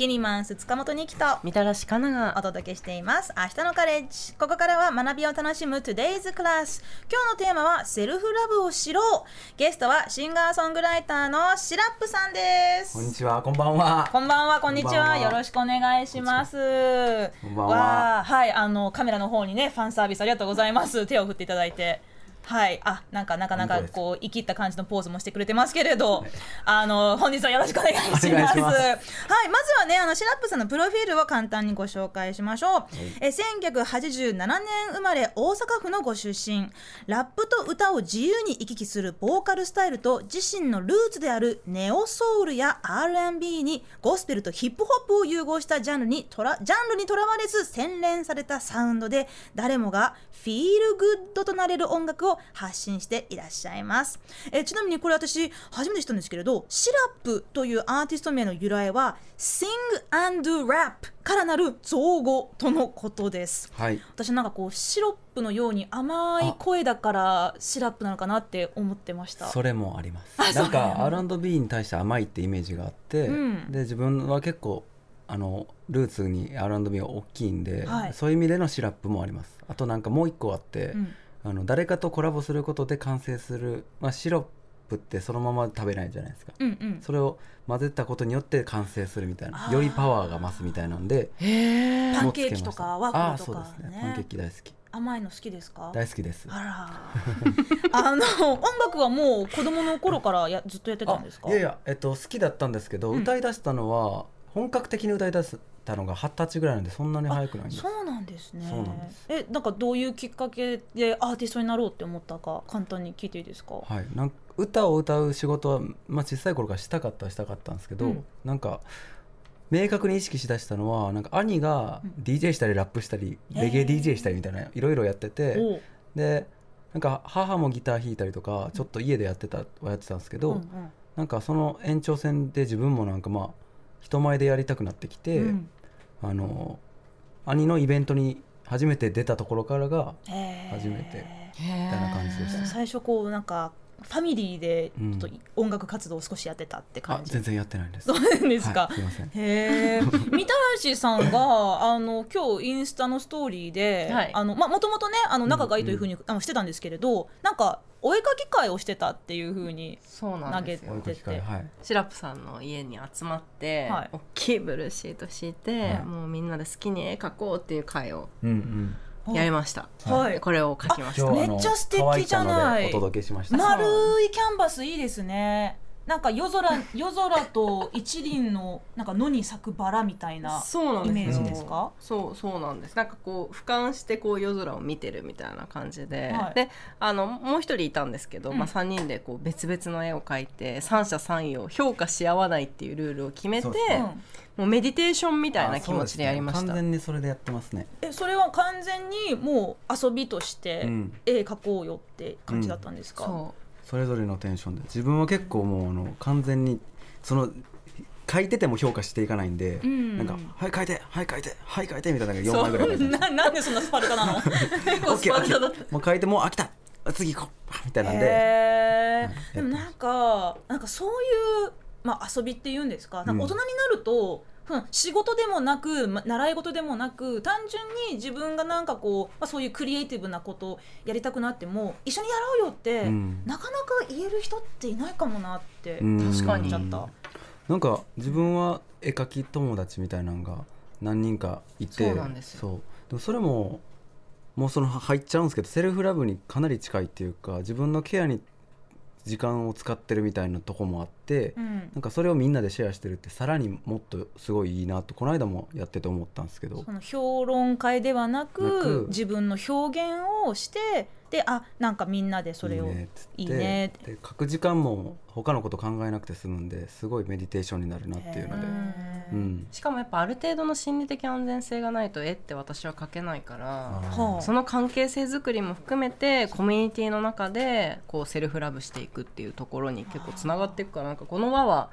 キニマンス塚本にきとみたらしかなが。お届けしています。明日のカレッジ。ここからは学びを楽しむ Today's Class 今日のテーマはセルフラブを知ろう。ゲストはシンガーソングライターのシラップさんです。こんにちは、こんばんは。こんばんは、こんにちは。こんばんは。よろしくお願いします。こんばんは。はい、あのカメラの方にね、ファンサービスありがとうございます。手を振っていただいて。はい、あ、なんかなかなかこう生きった感じのポーズもしてくれてますけれど、あの本日はよろしくお願いします。ます。はい、まずはね、あのシラップさんのプロフィールを簡単にご紹介しましょう。え、1987年生まれ大阪府のご出身、ラップと歌を自由に行き来するボーカルスタイルと自身のルーツであるネオソウルや R&B にゴスペルとヒップホップを融合したジャンルにとらジャンルにとらわれず洗練されたサウンドで誰もがフィールグッドとなれる音楽を発信していらっしゃいます。えちなみにこれ私初めて知ったんですけれどシラップというアーティスト名の由来は Sing and Rap からなる造語とのことです。はい。私なんかこうシロップのように甘い声だからシラップなのかなって思ってました。それもあります。なんか R&B に対して甘いってイメージがあって、うん。で自分は結構あのルーツに R&B が大きいんで、はい。そういう意味でのシラップもあります。あとなんかもう一個あって、うんあの誰かとコラボすることで完成する、まあシロップってそのまま食べないじゃないですか。うんうん。それを混ぜたことによって完成するみたいあなー。よりパワーが増すみたいなんでへパンケーキとかワッフルとかあーそうですね。ねパンケーキ大好き。甘いの好きですか？大好きです。あら あの音楽はもう子供の頃からやずっとやってたんですか？あいやいや、えっと、好きだったんですけど、うん。歌い出したのは本格的に歌い出したのが二十歳ぐらいなんでそんなに早くないんですそうなんですね。そうなんです。えなんかどういうきっかけでアーティストになろうって思ったか簡単に聞いていいですか？はい、なんか歌を歌う仕事は、まあ、小さい頃からしたかったはしたかったんですけど、うん。なんか明確に意識しだしたのはなんか兄がうん。DJ したりラップしたり、へー。レゲエ DJ したりみたいないろいろやっててでなんか母もギター弾いたりとかちょっと家でやってたはやってたんですけど、うんうん。なんかその延長線で自分もなんかまあ人前でやりたくなってきて、うん。あの兄のイベントに初めて出たところからが初めてみみたいな感じでした。最初こうなんかファミリーでうん。ちょっと音楽活動を少しやってたってあ感じ、全然やってないんです。そうなんですか、はい、すいません。へえ。みたらしさんがあの今日インスタのストーリーで、はい。あのまあもともとねあの仲がいいというふうに、あのしてたんですけれど、なんかお絵かき会をしてたっていうふうに。そうなんですよ。お絵かき会はい。シラップさんの家に集まって、はい。大きいブルーシート敷いて、はい。もうみんなで好きに絵描こうっていう会をうんうんやりました、はい。でこれを描きました。めっちゃ素敵じゃない。お届けしました。丸いキャンバスいいですね。なんか夜空 夜空と一輪のなんか野に咲くバラみたいなそうなんです。よイメージですか？そうそうなんです。なんかこう俯瞰してこう夜空を見てるみたいな感じで、はい。であのもう一人いたんですけど、うん。まあ、3人でこう別々の絵を描いて三者三様評価し合わないっていうルールを決めてそうんもうメディテーションみたいな気持ちでやりました、ね完全にそれでやってますね。えそれは完全にもう遊びとしてうん。絵描こうよって感じだったんですか、そそれぞれのテンションで。自分は結構もうあの完全にその書いてても評価していかないんで、ん。なんか「はい書いてはい書いてはい書いて」みたいなのが4そう。枚ぐらいななんでそんなスパルタなの？結構スパルタだった。もう書いてもう飽きたあ次行こうみたいなんで、へはいーでもなんかなんかそういう、まあ、遊びっていうんですか？大人になると、うん仕事でもなく、ま習い事でもなく単純に自分がなんかこう、まあ、そういうクリエイティブなことをやりたくなっても一緒にやろうよって、うん。なかなか言える人っていないかもなってうん。確かに。ちゃった。なんか自分は絵描き友達みたいなのが何人かいてそうなんですよ。そう。でもそれももうその入っちゃうんですけどセルフラブにかなり近いっていうか自分のケアに時間を使ってるみたいなとこもあって、うん。なんかそれをみんなでシェアしてるってさらにもっとすごいいいなとこの間もやってて思ったんですけど。その評論会ではなく自分の表現をしてであなんかみんなでそれをいいねって書く時間も他のこと考えなくて済むんですごいメディテーションになるなっていうので、うん、しかもやっぱある程度の心理的安全性がないと絵って私は描けないからはあ。その関係性づくりも含めてコミュニティの中でこうセルフラブしていくっていうところに結構つながっていくからなんかこの輪は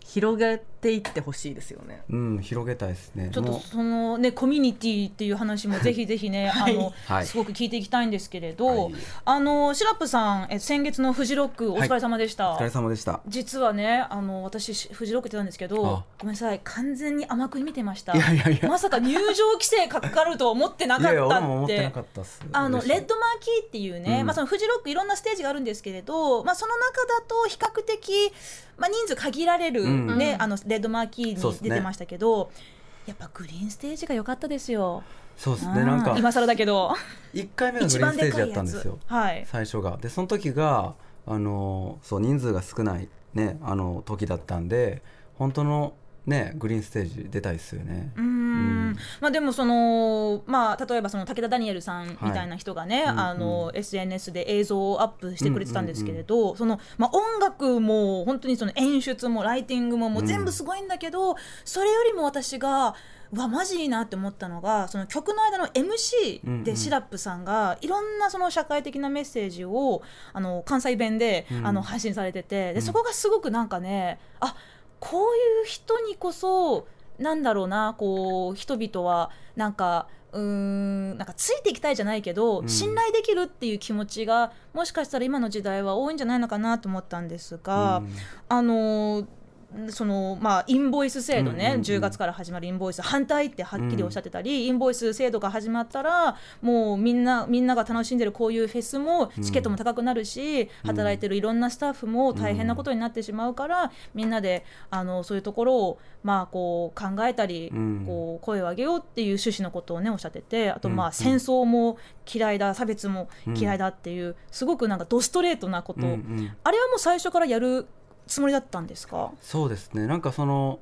広げていってほしいですよね。うん広げたいですね。ちょっとそのねコミュニティっていう話もぜひぜひね、あの、はい。すごく聞いていきたいんですけれど、はい。あのシラップさんえ先月のフジロックお疲れ様でした。お疲れ様でした。実はねあの私しフジロックってたんですけどあごめんなさい完全に甘く見てました。いやいやいや。まさか入場規制かかるとは思ってなかったって。いやいや俺も思ってなかったっす。あのレッドマーキーっていうね、うん。まあ、そのフジロックいろんなステージがあるんですけれど、まあ、その中だと比較的、まあ、人数限られる、うん。ねあのレッドマーキーに出てましたけど、やっぱグリーンステージが良かったですよ。そうですうんね。なんか今更だけど。1回目がグ一リーンステージやったんですよ。はい。最初が。でその時があのそう人数が少ないねあの時だったんで本当のねグリーンステージ出たいですよね。うーん。まあ、でもその、まあ、例えばその武田ダニエルさんみたいな人がね、はい。あのうん。SNS で映像をアップしてくれてたんですけれど、そのまあ、音楽も本当にその演出もライティングももう全部すごいんだけど、それよりも私がうわマジいいなって思ったのがその曲の間のうんう MC ん。でシラップさんがいろんなその社会的なメッセージをあの関西弁で、うん。あの配信されててでうん。そこがすごくなんかねあこういう人にこそなんだろうなこう人々はなんかうーんなんかついていきたいじゃないけど、うん。信頼できるっていう気持ちがもしかしたら今の時代は多いんじゃないのかなと思ったんですが、うん。あのーそのまあ、インボイス制度ね、うんうんうん。10月から始まるインボイス反対ってはっきりおっしゃってたり、インボイス制度が始まったらもうみんなみんなが楽しんでるこういうフェスもチケットも高くなるし、うん。働いてるいろんなスタッフも大変なことになってしまうから、みんなであのそういうところを、まあ、こう考えたり、うん。こう声を上げようっていう趣旨のことをねおっしゃっててあとまあ、うん戦争も嫌いだ差別も嫌いだっていう、すごくなんかドストレートなこと、うんうん。あれはもう最初からやるつもりだったんですか？そうですね。なんかその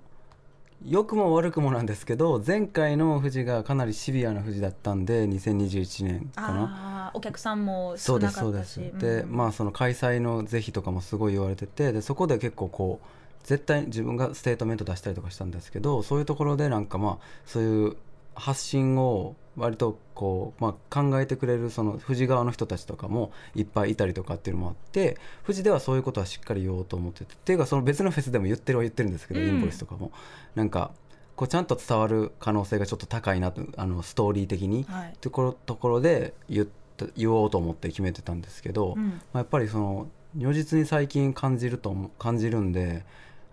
良くも悪くもなんですけど前回の富士がかなりシビアな富士だったんで2021年かな。お客さんも少そうですそうなかったし。です。でまあその開催の是非とかもすごい言われててでそこで結構こう絶対自分がステートメント出したりとかしたんですけどそういうところでなんかまあそういう発信を割とこう、まあ、考えてくれるその富士側の人たちとかもいっぱいいたりとかっていうのもあって富士ではそういうことはしっかり言おうと思っててっていうかその別のフェスでも言ってるは言ってるんですけど、うん。インボイスとかも。なんかこうちゃんと伝わる可能性がちょっと高いなとあのストーリー的にはい。ところところで言った言おうと思って決めてたんですけど、うん。まあ、やっぱりその如実に最近感じると思感じるんで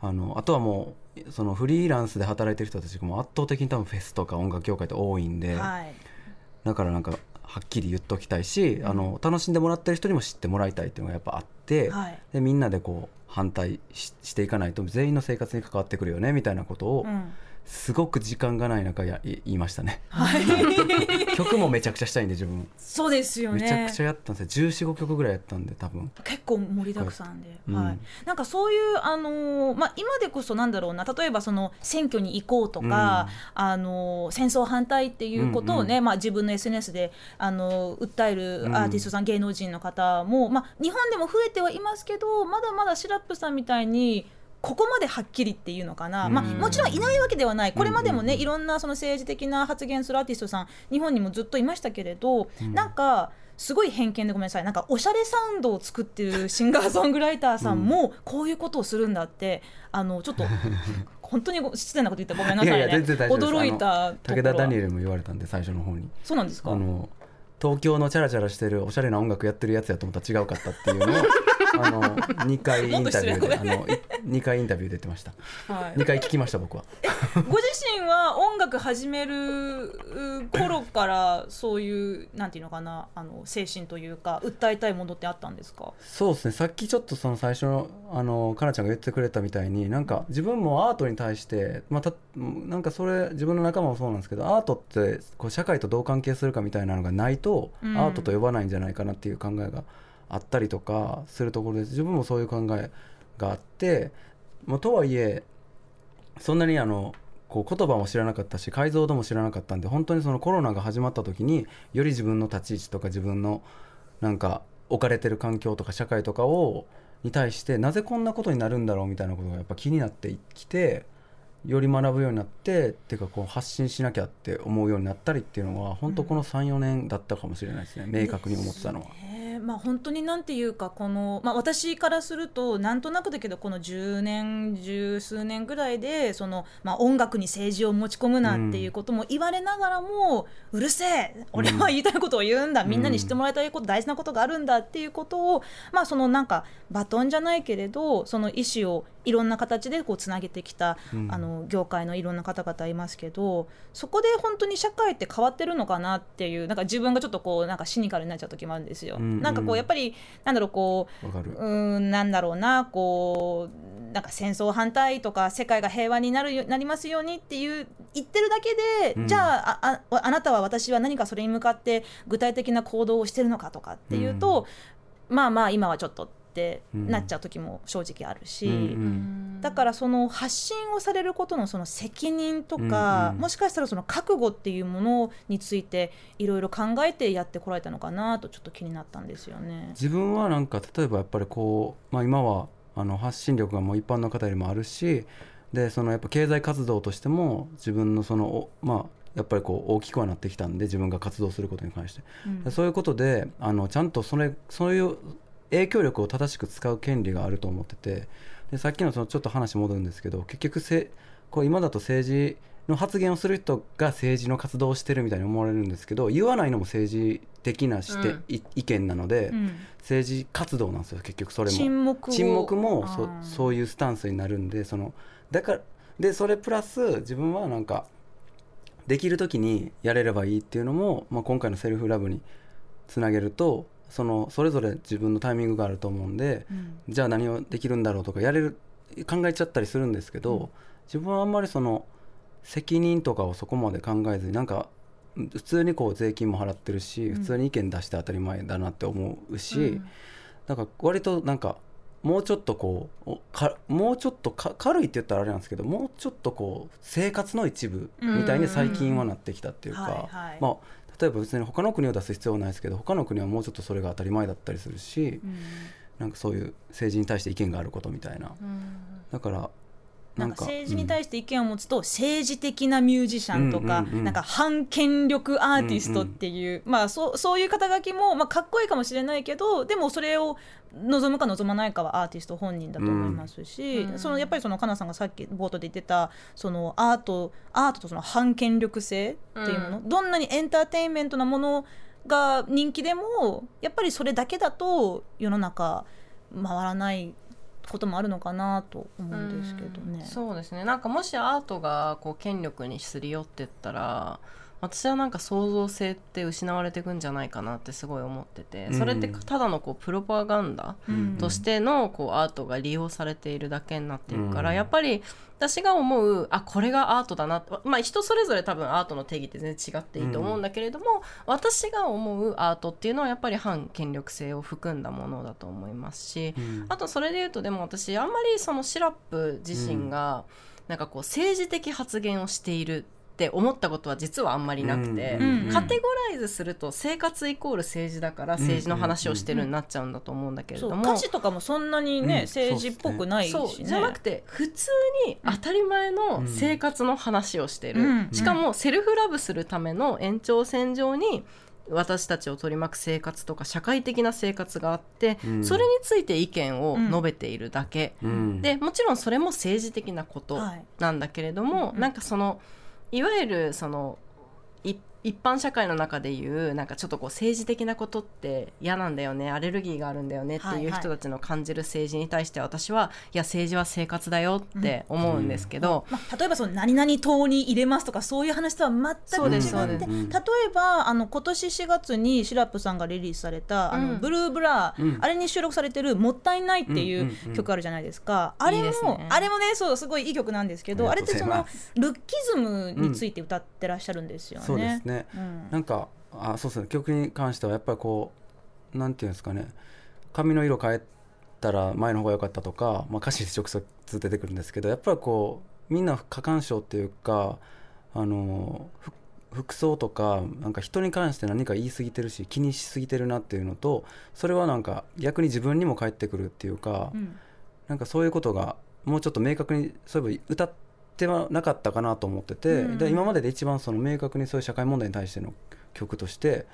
あのあとはもうそのフリーランスで働いてる人たちがもう圧倒的に多分フェスとか音楽業界って多いんで、はい。だからなんかはっきり言っときたいし、あの楽しんでもらってる人にも知ってもらいたいっていうのがやっぱあって、はい。でみんなでこう反対ししていかないと全員の生活に関わってくるよねみたいなことを、うんすごく時間がない中やい言いましたね。はい。曲もめちゃくちゃしたいんで自分。そうですよね。めちゃくちゃやったんですよ。1415曲ぐらいやったんで多分。結構盛りだくさんで、うん。はい、なんかそういう、あのーまあ、今でこそなんだろうな。例えばその選挙に行こうとか、あのー戦争反対っていうことをね、まあ、自分の SNS で、あのー訴えるアーティストさん、芸能人の方も、まあ、日本でも増えてはいますけどまだまだシラップさんみたいにここまではっきりっていうのかな、まあ、うんもちろんいないわけではない。これまでもね、うん。いろんなその政治的な発言するアーティストさん日本にもずっといましたけれど、なんかすごい偏見でごめんなさい。なんかおしゃれサウンドを作ってるシンガーソングライターさんもこういうことをするんだってあのちょっと 本当にご失礼なこと言ったらごめんなさいね。いやいや全然大丈夫です。驚いた武田ダニエはルも言われたんで最初の方に。そうなんですか？あの東京のチャラチャラしてるおしゃれな音楽やってるやつやと思ったら違うかったっていうのをあの2 回インタビューであの2回インタビューで言ってました。はい。2回聞きました僕は。ご自身は音楽始めるう頃からそういうなんていうのかなあの精神というか訴えたいものってあったんですか？そうですね。さっきちょっとその最初のあのかなちゃんが言ってくれたみたいになんか自分もアートに対して、まあ、たなんかそれ自分の仲間もそうなんですけどアートってこう社会とどう関係するかみたいなのがないと、うん。アートと呼ばないんじゃないかなっていう考えがあったりとかするところです自分もそういう考えがあって、まあ、とはいえそんなにあのこう言葉も知らなかったし解像度も知らなかったんで本当にそのコロナが始まった時により自分の立ち位置とか自分のなんか置かれてる環境とか社会とかをに対してなぜこんなことになるんだろうみたいなことがやっぱ気になってきてより学ぶようになってっていうかこう発信しなきゃって思うようになったりっていうのは本当この34年だったかもしれないですね明確に思ってたのは。まあ本当になんていうかこの、まあ、私からするとなんとなくだけどこの10年十数年ぐらいでその、まあ、音楽に政治を持ち込むなっていうことも言われながらも、うるせえ俺は言いたいことを言うんだ、みんなに知ってもらいたいこと大事なことがあるんだっていうことをまあそのなんかバトンじゃないけれどその意思をいろんな形でこうつなげてきた、うん。あの業界のいろんな方々いますけどそこで本当に社会って変わってるのかなっていうなんか自分がちょっとこうなんかシニカルになっちゃう時もあるんですよ。うんうんなんかこうやっぱりなんだろうこううーんなんだろうなこうなんか戦争反対とか世界が平和になるよなりますようにっていう言ってるだけで、うん。じゃああああなたは私は何かそれに向かって具体的な行動をしてるのかとかっていうと、まあまあ今はちょっとってなっちゃう時も正直あるし。うんうんだからその発信をされることのその責任とか、うんうんもしかしたらその覚悟っていうものについていろいろ考えてやってこられたのかなとちょっと気になったんですよね。自分はなんか例えばやっぱりこう、まあ、今はあの発信力がもう一般の方よりもあるしでそのやっぱ経済活動としても自分のそのおまあやっぱりこう大きくはなってきたんで自分が活動することに関して、うんそういうことであのちゃんとそれそういう影響力を正しく使う権利があると思っててでさっきのそのちょっと話戻るんですけど結局せこう今だと政治の発言をする人が政治の活動をしてるみたいに思われるんですけど言わないのも政治的なして、うん。い意見なので、うん。政治活動なんですよ結局それも。沈黙を。沈黙もそあー。そういうスタンスになるんでそのだからでそれプラス自分はなんかできる時にやれればいいっていうのも、まあ、今回のセルフラブにつなげるとそのそれぞれ自分のタイミングがあると思うんでうん。じゃあ何をできるんだろうとかやれる考えちゃったりするんですけど、うん。自分はあんまりその責任とかをそこまで考えずになんかうん普通にこう税金も払ってるし、うん。普通に意見出して当たり前だなって思うし、うん。だから割となんかもうちょっとこうもうちょっとか軽いって言ったらあれなんですけどもうちょっとこう生活の一部みたいに最近はなってきたっていうか、まあ例えば別に他の国を出す必要はないですけど他の国はもうちょっとそれが当たり前だったりするし、うん。なんかそういう政治に対して意見があることみたいな。だからなんか政治に対して意見を持つと政治的なミュージシャンとか、なんか反権力アーティストっていう、まあそうそういう肩書きも、まあ、かっこいいかもしれないけどでもそれを望むか望まないかはアーティスト本人だと思いますし、うんそのやっぱりそのかなさんがさっき冒頭で言ってたそのアートアートとその反権力性っていうもの、うどんなにエンターテインメントなものが人気でもやっぱりそれだけだと世の中回らないこともあるのかなと思うんですけどね。うそうですねなんかもしアートがこう権力にすり寄ってったら私はなんか創造性って失われていくんじゃないかなってすごい思っててそれってただのこうプロパガンダうん。としてのこうアートが利用されているだけになっているから、うん。やっぱり私が思うあこれがアートだなまあ人それぞれ多分アートの定義って全然違っていいと思うんだけれども、私が思うアートっていうのはやっぱり反権力性を含んだものだと思いますし、うん。あとそれで言うとでも私あんまりそのシラップ自身がなんかこう政治的発言をしているって思ったことは実はあんまりなくて、うんうんカテゴライズすると生活イコール政治だから政治の話をしてるになっちゃうんだと思うんだけれども。歌詞とかもそんなにね、うん。政治っぽくないしね。そうじゃなくて普通に当たり前の生活の話をしてる、うん。しかもセルフラブするための延長線上に私たちを取り巻く生活とか社会的な生活があって、うん。それについて意見を述べているだけ、うん。でもちろんそれも政治的なことはい。なんだけれども、うん。なんかそのいわゆるその一一般社会の中でいうなんかちょっとこう政治的なことって嫌なんだよねアレルギーがあるんだよねっていうはい。はい人たちの感じる政治に対して私はいや政治は生活だよって思うんですけど、まあ、例えばその何々党に入れますとかそういう話とは全く違って例えばあの今年4月にシラップさんがリリースされた「あのうんブルーブラー、うん。あれに収録されてる「もったいない」っていんうんううん。曲あるじゃないですか、あれもいいですね。あれもねそうすごいいい曲なんですけどあれってそのルッキズムについて歌ってらっしゃるんですよね。そうですねうん。なんかあそうですね。曲に関してはやっぱりこうなんていうんですかね。髪の色変えたら前の方が良かったとか、まあ、歌詞で直接出てくるんですけどやっぱりこうみんな過干渉っていうかあのふ服装とかなんか人に関して何か言い過ぎてるし気にしすぎてるなっていうのとそれはなんか逆に自分にも返ってくるっていうか、うん。なんかそういうことがもうちょっと明確にそういえば歌ってはなかったかなと思ってて、うんうん。で今までで一番その明確にそういう社会問題に対しての曲として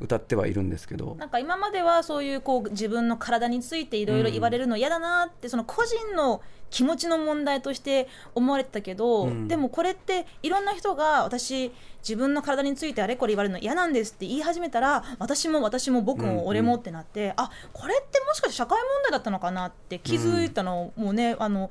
歌ってはいるんですけど、なんか今まではそういうこう自分の体についていろいろ言われるの嫌だなって、その個人の気持ちの問題として思われてたけど、うん。でもこれっていろんな人が私自分の体についてあれこれ言われるの嫌なんですって言い始めたら私も私も僕うんうん。も俺もってなって、あこれってもしかして社会問題だったのかなって気づいたのもね、あの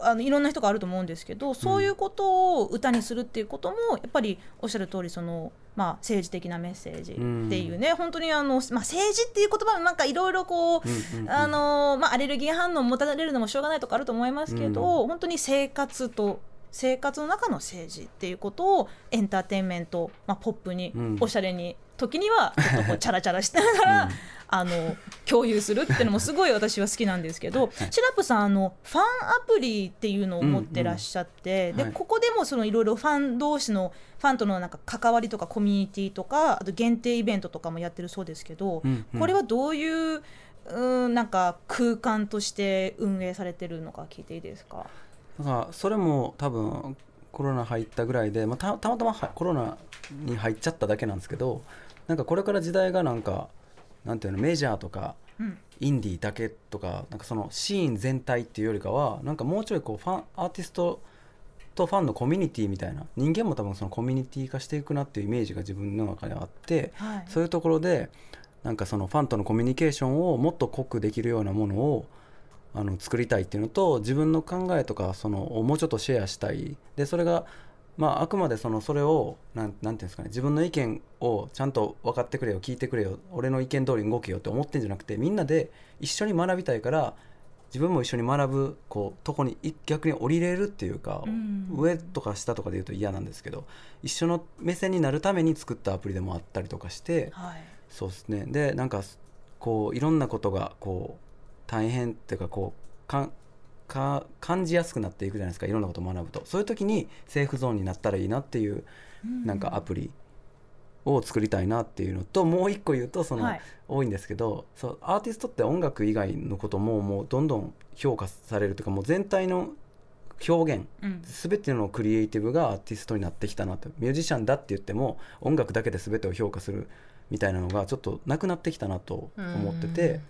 あのいろんな人があると思うんですけどそういうことを歌にするっていうこともやっぱりおっしゃる通りそのまあ政治的なメッセージっていうね、本当にあの、まあ、政治っていう言葉もなんかいろいろこう、アレルギー反応を持たれるのもしょうがないとかあると思いますけど、本当に生活と生活の中の政治っていうことをエンターテインメント、まあ、ポップに、うん。おしゃれに時にはちょっとこう チャラチャラしながら、うん。あの共有するっていうのもすごい私は好きなんですけど、シラップさんあのファンアプリっていうのを持ってらっしゃって、でうん。はい。ここでもそのいろいろファン同士のファンとのなんか関わりとかコミュニティとかあと限定イベントとかもやってるそうですけど、うんうん。これはどういううんなんか空間として運営されてるのか聞いていいですか？だからそれも多分コロナ入ったぐらいで、まあ、たたまたまはコロナに入っちゃっただけなんですけどなんかこれから時代がなんかなんていうのメジャーとかうん。インディーだけとかなんかそのシーン全体っていうよりかはなんかもうちょいこうファンアーティストとファンのコミュニティみたいな人間も多分そのコミュニティ化していくなっていうイメージが自分の中であってはい。そういうところでなんかそのファンとのコミュニケーションをもっと濃くできるようなものをあの作りたいっていうのと自分の考えとかそのをもうちょっとシェアしたい。でそれがまああくまでそのそれをなんなんていうんですかね自分の意見をちゃんと分かってくれよ聞いてくれよ俺の意見通りに動けよって思ってんじゃなくてみんなで一緒に学びたいから自分も一緒に学ぶこうとこにい逆に降りれるっていうか、うん。上とか下とかで言うと嫌なんですけど一緒の目線になるために作ったアプリでもあったりとかして、はい。そうですね。でなんかこういろんなことがこう大変っていうかこうかんか感じやすくなっていくじゃないですかいろんなことを学ぶと。そういう時にセーフゾーンになったらいいなっていうなんかアプリを作りたいなっていうのともう一個言うとその、はい。多いんですけどそうアーティストって音楽以外のことももうどんどん評価されるというかもう全体の表現うん。全てのクリエイティブがアーティストになってきたなと。ミュージシャンだって言っても音楽だけで全てを評価するみたいなのがちょっとなくなってきたなと思ってて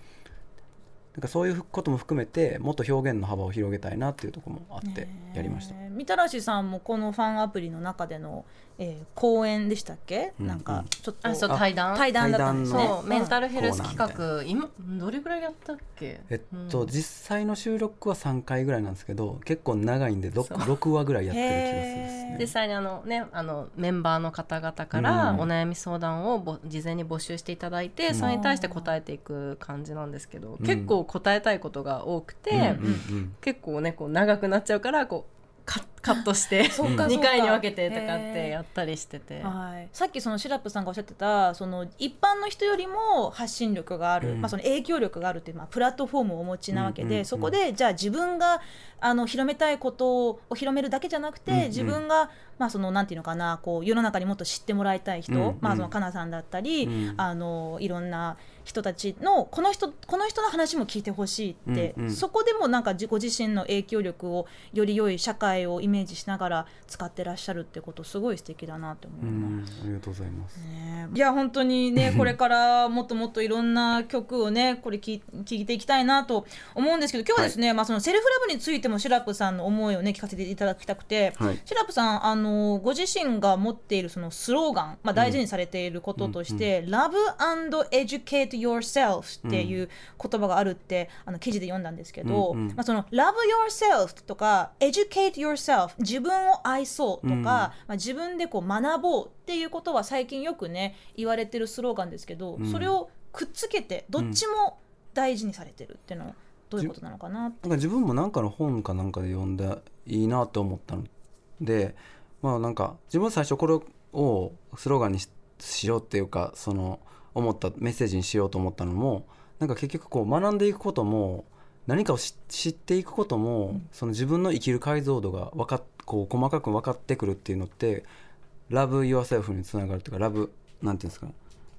なんかそういうことも含めてもっと表現の幅を広げたいなっていうところもあってやりました。ねえみたらしさんもこのファンアプリの中での、えー、講演でしたっけ、うんなんかちょっとあそう対談？対談だったんですね。メンタルヘルス企画今どれぐらいやったっけ？えっと、うん。実際の収録は3回ぐらいなんですけど結構長いんで 6, そう。6話ぐらいやってる気がするですへね実。際にあのねあのメンバーの方々からうん。お悩み相談をぼ事前に募集していただいて、うん。それに対して答えていく感じなんですけど、うん。結構答えたいことが多くて、結構ねこう長くなっちゃうからこうカカットして そっかそっか。2回に分けてとかってやったりしてて。はい、さっきそのシラップさんがおっしゃってたその一般の人よりも発信力がある、うん。まあ、その影響力があるっていう、まあ、プラットフォームをお持ちなわけで、うんうんうん。そこでじゃあ自分があの広めたいことを広めるだけじゃなくて、うんうん。自分が、まあ、そのなんていうのかなこう世の中にもっと知ってもらいたい人、うんうん。まあ、そのかなさんだったり、うん。あのいろんな人たちのこの人この人の話も聞いてほしいって、うんうん。そこでもなんか自ご自身の影響力をより良い社会をイメージしながら使ってらっしゃるってことすごい素敵だなって思ういます。んありがとうございます。ね。いや本当にねこれからもっともっといろんな曲をねこれ聴聞いていきたいなと思うんですけど今日はですね、まあ、そのセルフラブについてもシラップさんの思いをね聞かせていただきたくて、はい。シラップさんあのご自身が持っているそのスローガン、まあ、大事にされていることとして「Love and Educate Yourself」っていう言葉があるってあの記事で読んだんですけど、うんうん。まあ、その「Love Yourself」とか「Educate Yourself」自分を愛そうとか、うん。まあ、自分でこう学ぼうっていうことは最近よくね言われてるスローガンですけど、うん。それをくっつけてどっちも大事にされてるっていうのはどういうことなのかななんか自分もなんかの本かなんかで読んだいいなと思ったの。でまあなんか自分は最初これをスローガンにししようっていうかその思ったメッセージにしようと思ったのもなんか結局こう学んでいくことも何かを知知っていくことも、その自分の生きる解像度がわかっこう細かく分かってくるっていうのって「Love Yourself」につながるっていうか「Love」なんていうんですか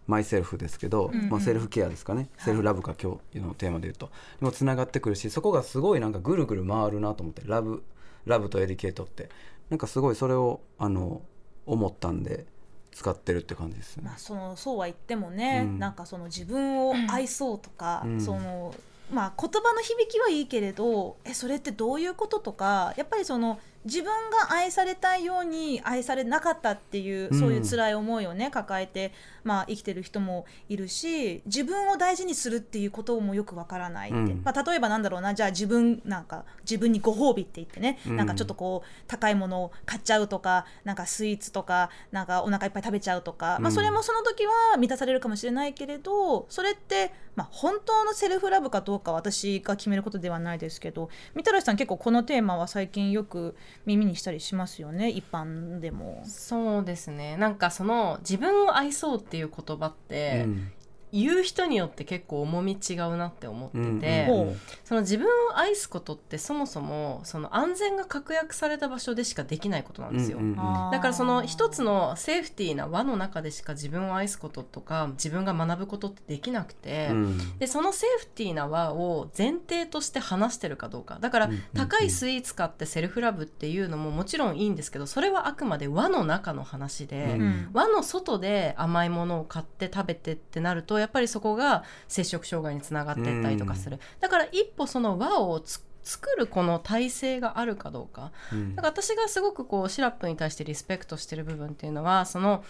マイセルフですけど、うんうん。まあ、セルフケアですかね、セルフラブか今日のテーマで言うと。にもつながってくるしそこがすごいなんかぐるぐる回るなと思ってラブラブとエディケートって。なんかすごいそれをあの思ったんで使ってるって感じですね。まあ、。そのそうは言ってもね、うん。なんかその自分を愛そうとか、うん。そのまあ、言葉の響きはいいけれどえそれってどういうこととかやっぱりその自分が愛されたいように愛されなかったっていう、うん。そういう辛い思いをね抱えて、まあ、生きてる人もいるし自分を大事にするっていうこともよくわからないって、うん。まあ、例えばなんだろうなじゃあ自分なんか自分にご褒美って言ってね、うん。なんかちょっとこう高いものを買っちゃうとかなんかスイーツとかなんかお腹いっぱい食べちゃうとか、まあ、うん。それもその時は満たされるかもしれないけれどそれって、まあ、本当のセルフラブかどうか私が決めることではないですけどみたらしさん結構このテーマは最近よく耳にしたりしますよね一般でも。そうですねなんかその自分を愛そうっていう言葉って、うん言う人によって結構重み違うなって思ってて、うんほその自分を愛すことってそもそもその安全が確約された場所でしかできないことなんですよ。うんうんあー。だからその一つのセーフティーな輪の中でしか自分を愛すこととか自分が学ぶことってできなくて、うん。でそのセーフティーな輪を前提として話してるかどうか。だからうんうん。高いスイーツ買ってセルフラブっていうのももちろんいいんですけどそれはあくまで輪の中の話で、うんうん。輪の外で甘いものを買って食べてってなるとやっぱりそこが摂食障害につながっていったりとかする、だから一歩その輪をつ作るこの体制があるかどうか。うん。だから私がすごくこうシラップに対してリスペクトしてる部分っていうのはその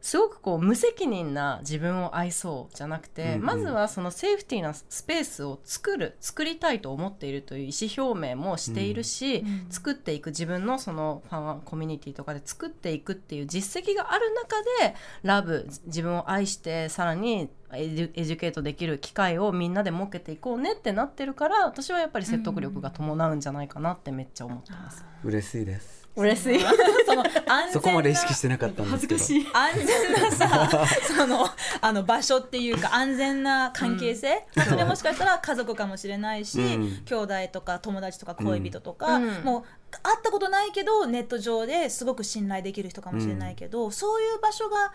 すごくこう無責任な自分を愛そうじゃなくて、うんうんまずはそのセーフティーなスペースを作る作りたいと思っているという意思表明もしているし、うん作っていく自分のそのファンコミュニティとかで作っていくっていう実績がある中でラブ自分を愛してさらに edu educate できる機会をみんなで設けていこうねってなってるから私はやっぱり説得力が伴うんじゃないかなってめっちゃ思ってます。嬉しいです。嬉しい。その安全なそこまで意識してなかったんですけど。安全なさそのあの場所っていうか安全な関係性、それもしかしたら家族かもしれないし、うん。兄弟とか友達とか恋人とか、うん。もう会ったことないけどネット上ですごく信頼できる人かもしれないけど、そういう場所が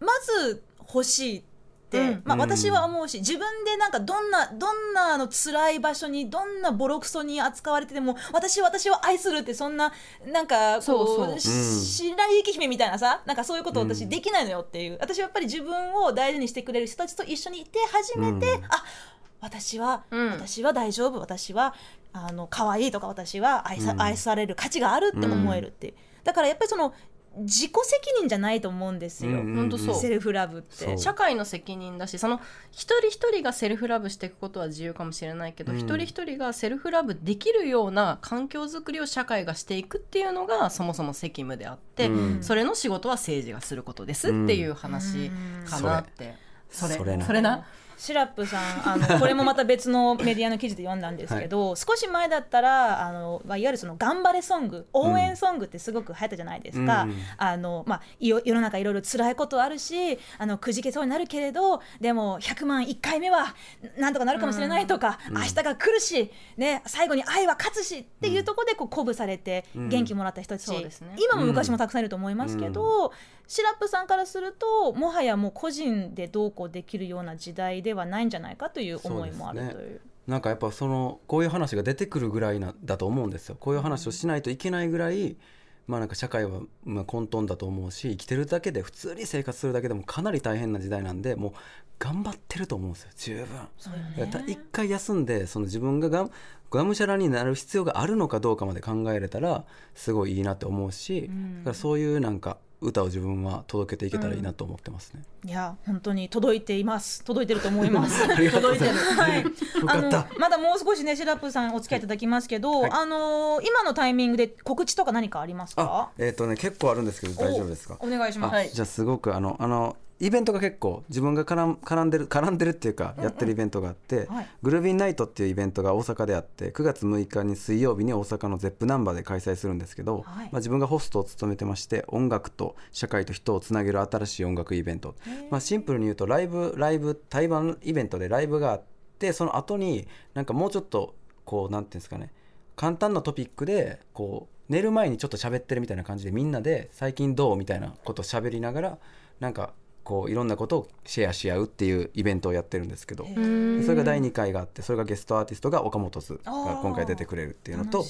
まず欲しいって、うん。まあ、うん。私は思うし自分でなんかどんなどんなあの辛い場所にどんなボロクソに扱われてても私は私を愛するってそんななんかこうそうそう。うん。白雪姫みたいなさなんかそういうことを私うん。できないのよっていう、私はやっぱり自分を大事にしてくれる人たちと一緒にいて初めて、うん。あ私は、うん。私は大丈夫私はあの可愛いとか私は愛さ,、うん。愛される価値があるって思えるって。いう、だからやっぱりその自己責任じゃないと思うんですよ、うん本当そう。セルフラブって。社会の責任だしその一人一人がセルフラブしていくことは自由かもしれないけど、うん。一人一人がセルフラブできるような環境づくりを社会がしていくっていうのがそもそも責務であって、うん。それの仕事は政治がすることですっていう話かなって、それ。それな。それなシラップさんあのこれもまた別のメディアの記事で読んだんですけど、少し前だったらあの、まあ、いわゆるその頑張れソング応援ソングってすごく流行ったじゃないですか、うん。あのまあ、世の中いろいろ辛いことあるしあのくじけそうになるけれどでも100万1回目はなんとかなるかもしれないとか、うん。明日が来るし、ね、最後に愛は勝つしっていうところでこう鼓舞されてうん。元気もらった人たち、そうですね。今も昔もたくさんいると思いますけど、シラップさんからするともはやもう個人でどうこうできるような時代ではないんじゃないかという思いもあるという。なんかやっぱそのこういう話が出てくるぐらいなだと思うんですよ。こういう話をしないといけないぐらい、まあなんか社会はまあ混沌だと思うし生きてるだけで普通に生活するだけでもかなり大変な時代なんでもう頑張ってると思うんですよ。十分。一回休んでその自分がががむしゃらになる必要があるのかどうかまで考えれたらすごいいいなって思うし、ん。だからそういうなんか歌を自分は届けていけたらいいなと思ってますね。いや本当に届いています。届いてると思います。ありがとうございます。はい。よあの。まだもう少しねシラップさんお付き合いいただきますけど、はい。あのー今のタイミングで告知とか何かありますあかえっ、とね結構あるんですけど大丈夫ですか？お願いします、はいじゃあすごくあのあのイベントが結構自分が絡ん絡んでる絡んでるっていうかやってるイベントがあって、はい。グルービーナイトっていうイベントが大阪であって9月6日に水曜日に大阪のゼップナンバーで開催するんですけど、はい。まあ、自分がホストを務めてまして音楽と社会と人をつなげる新しい音楽イベント、まあ、シンプルに言うとライブライブ対バンイベントでライブがあってその後になんかもうちょっとこうなんていうんですかね簡単なトピックでこう寝る前にちょっと喋ってるみたいな感じでみんなで最近どうみたいなことを喋りながらなんかこういろんなことをシェアし合うっていうイベントをやってるんですけどそれが第2回があってそれがゲストアーティストが岡本図が今回出てくれるっていうのと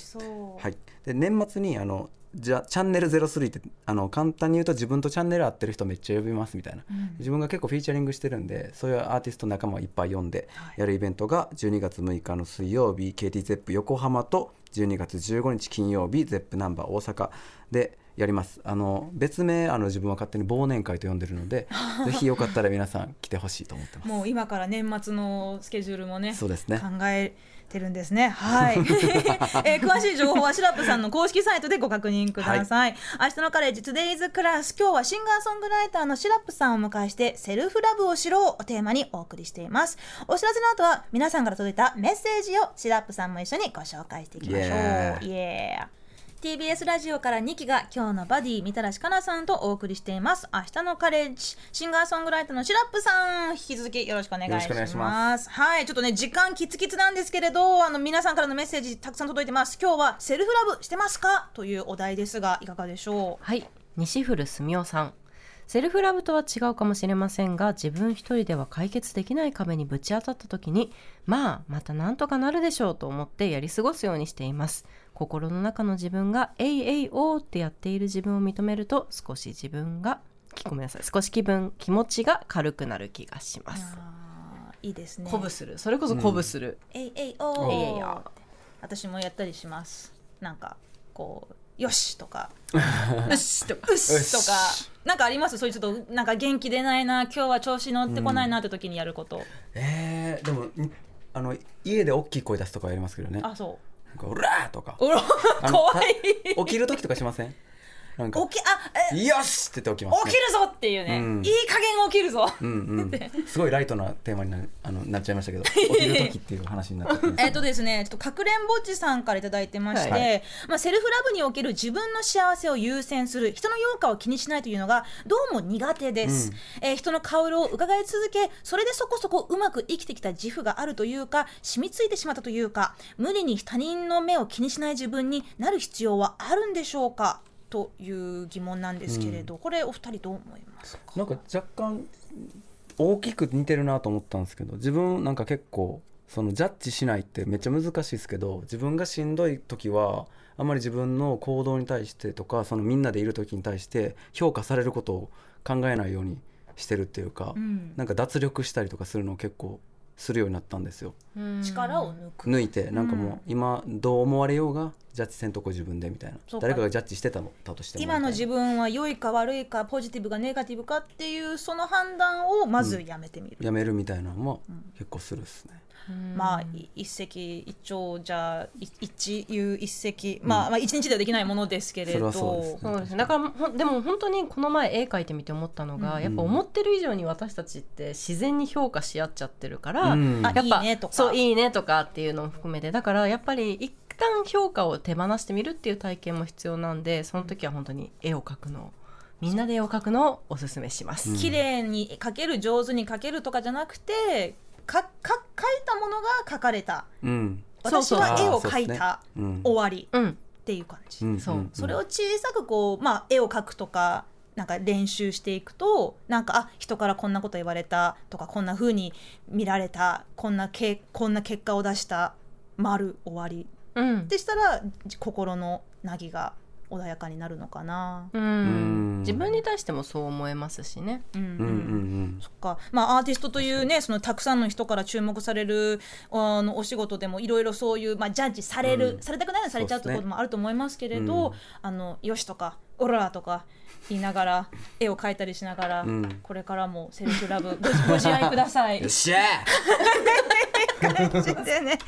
はい、で年末にあのじゃチャンネル03ってあの簡単に言うと自分とチャンネル合ってる人めっちゃ呼びますみたいな、自分が結構フィーチャリングしてるんでそういうアーティスト仲間をいっぱい呼んでやるイベントが12月6日の水曜日 KTZEP 横浜と12月15日金曜日 ZEP ナンバー大阪。でやります。あの別名あの自分は勝手に忘年会と呼んでるので ぜひよかったら皆さん来てほしいと思ってます。もう今から年末のスケジュールもねそうですね。考えてるんですね。はい、えー詳しい情報はシラップさんの公式サイトでご確認ください、明日のカレッジ Today's Class 今日はシンガーソングライターのシラップさんをお迎えしてセルフラブをしろをテーマにお送りしています。お知らせの後は皆さんから届いたメッセージをシラップさんも一緒にご紹介していきましょう。イエー TBS ラジオから2期が今日のバディみたらしかなさんとお送りしています。明日のカレッジシンガーソングライターのシラップさん引き続きよろしくお願いします。はいちょっとね時間キツキツなんですけれどあの皆さんからのメッセージたくさん届いてます。今日はセルフラブしてますか？というお題ですがいかがでしょはい。西古澄夫さん。セルフラブとは違うかもしれませんが自分一人では解決できない壁にぶち当たった時にまあまたなんとかなるでしょうと思ってやり過ごすようにしています心の中の自分が「えいえいおー」ってやっている自分を認めると少し自分がごめんなさい少し気分気持ちが軽くなる気がしうます。いいですね。鼓舞する。それこそ鼓舞する、えいえいおー。えいえいお私もやったりします。なんかこう よしとか。よしとか。うっしとか。なんかあります？そういうちょっとなんか元気出ないな今日は調子乗ってこないなって時にやること、えー、でもんあの家で大きい声出すとかやりますけどね。あそうなんか「うらー!」とか怖いた起きる時とかしません？なんか起きあ「えよし!」って言って起きます、ね、起きるぞっていうね、うん。いい加減起きるぞ、うんうん、すごいライトなテーマになあのなっちゃいましたけど起きる時っていう話になって えっとですね、ちょっとかくれんぼっちさんからいただいてまして、はい。まあ、セルフラブにおける自分の幸せを優先する人の評価を気にしないというのがどうも苦手です、えー人の顔色を伺い続けそれでそこそこうまく生きてきた自負があるというか染みついてしまったというか無理に他人の目を気にしない自分になる必要はあるんでしょうか？という疑問なんですけれど、これお二人どう思いますか？なんか若干大きく似てるなと思ったんですけど自分なんか結構そのジャッジしないってめっちゃ難しいですけど自分がしんどい時はあんまり自分の行動に対してとかそのみんなでいる時に対して評価されることを考えないようにしてるっていうか、うん。なんか脱力したりとかするのを結構するようになったんですよ。力を抜く。抜いてなんかもう今どう思われようがジャッジせんとこ自分でみたいな。誰かがジャッジしてたのだとしても。今の自分分は良いか悪いかポジティブかネガティブかっていうその判断をまずやめてみる、やめるみたいなのも結構するっすね、まあい一石一鳥じゃい一遊一石、まあ、まあ一日ではできないものですけれど。それはそうですね。だからでも本当にこの前絵描いてみて思ったのが、やっぱ思ってる以上に私たちって自然に評価し合っちゃってるから、うやっぱいいねとか。そういいねとかっていうのも含めてだからやっぱり一旦評価を手放してみるっていう体験も必要なんでその時は本当に絵を描くのをみんなで絵を描くのをおすすめします。綺麗に描ける上手に描けるとかじゃなくてかか描いたものが描かれた。うん。私は絵を描いた、ね。うん。終わりうんっていう感じ、うん。そうん。それを小さくこう、まあ、絵を描くとかなんか練習していくとなんかあ人からこんなこと言われたとかこんな風に見られたこんなけこんな結果を出した丸終わりうん。でしたら心のなぎが穏やかになるのかな。うん。うん。自分に対してもそう思えますしね。うん。うんうんうんそっか。まあ、アーティストというねそのたくさんの人から注目されるあのお仕事でもいろいろそういう、まあ、ジャッジされる、うん。されたくないのにされちゃうってこともあると思いますけれど、うん。あのよしとかオラとか言いながら絵を描いたりしながら、うん。これからもセルフラブごご自愛ください。よっ。しゃ 感じでね。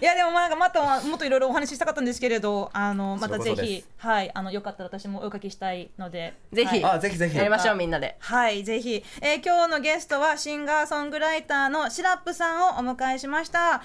いやでもなんかまたもっといろいろお話ししたかったんですけれど、あのまたぜひはいあのよかったら私もお絵かきしたいので、ぜひはいあぜひぜひやりましょうみんなで。はい、ぜひ、えー今日のゲストはシンガーソングライターのシラップさんをお迎えしました。